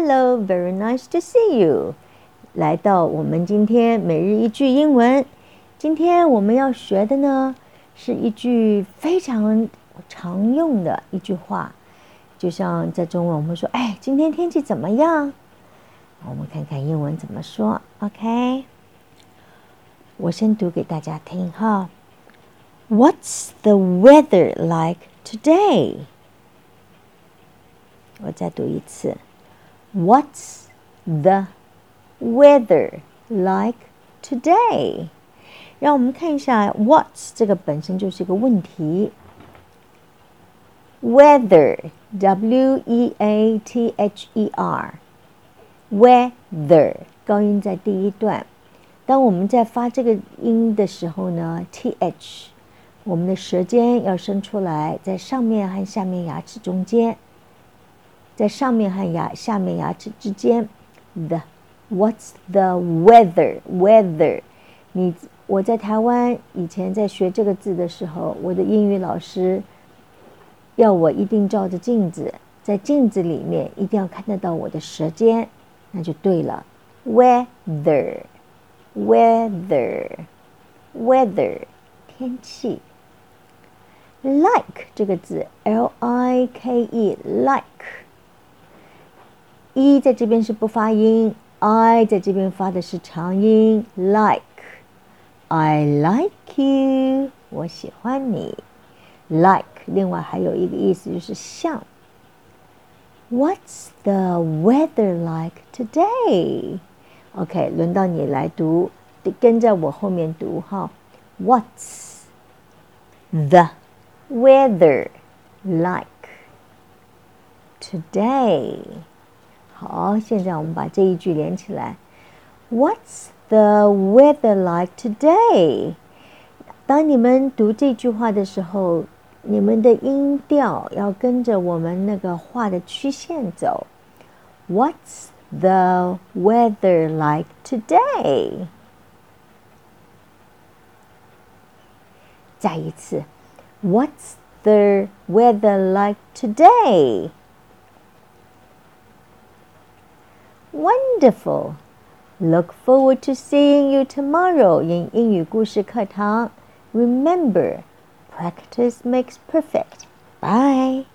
Hello, very nice to see you。来到我们今天每日一句英文。今天我们要学的呢，是一句非常常用的一句话，就像在中文我们说：“哎，今天天气怎么样？”我们看看英文怎么说。OK，我先读给大家听哈。What's the weather like today？我再读一次。What's the weather like today？让我们看一下，What's 这个本身就是一个问题。Weather，W E A T H E R，weather 高音在第一段。当我们在发这个音的时候呢，T H，我们的舌尖要伸出来，在上面和下面牙齿中间， 在上面和牙下面牙齿之间。The，What's the weather？Weather，你。我在台湾以前在学这个字的时候，我的英语老师要我一定照着镜子，在镜子里面一定要看得到我的舌尖，那就对了。Weather，weather，weather，天气。Like 这个字，l i k e like ，L-I-K-E，like，E 在这边是不发音，I 在这边发的是长音，like。I like you，我喜欢你。Like，另外还有一个意思就是像。What's the weather like today？OK，轮到你来读，跟着我后面读哈。What's the weather like today？ 好，现在我们把这一句连起来。What's the weather like today？当你们读这句话的时候，你们的音调要跟着我们那个画的曲线走。What's the weather like today？再一次，What's the weather like today? Wonderful. Look forward to seeing you tomorrow in 英语故事课堂。Remember, practice makes perfect. Bye.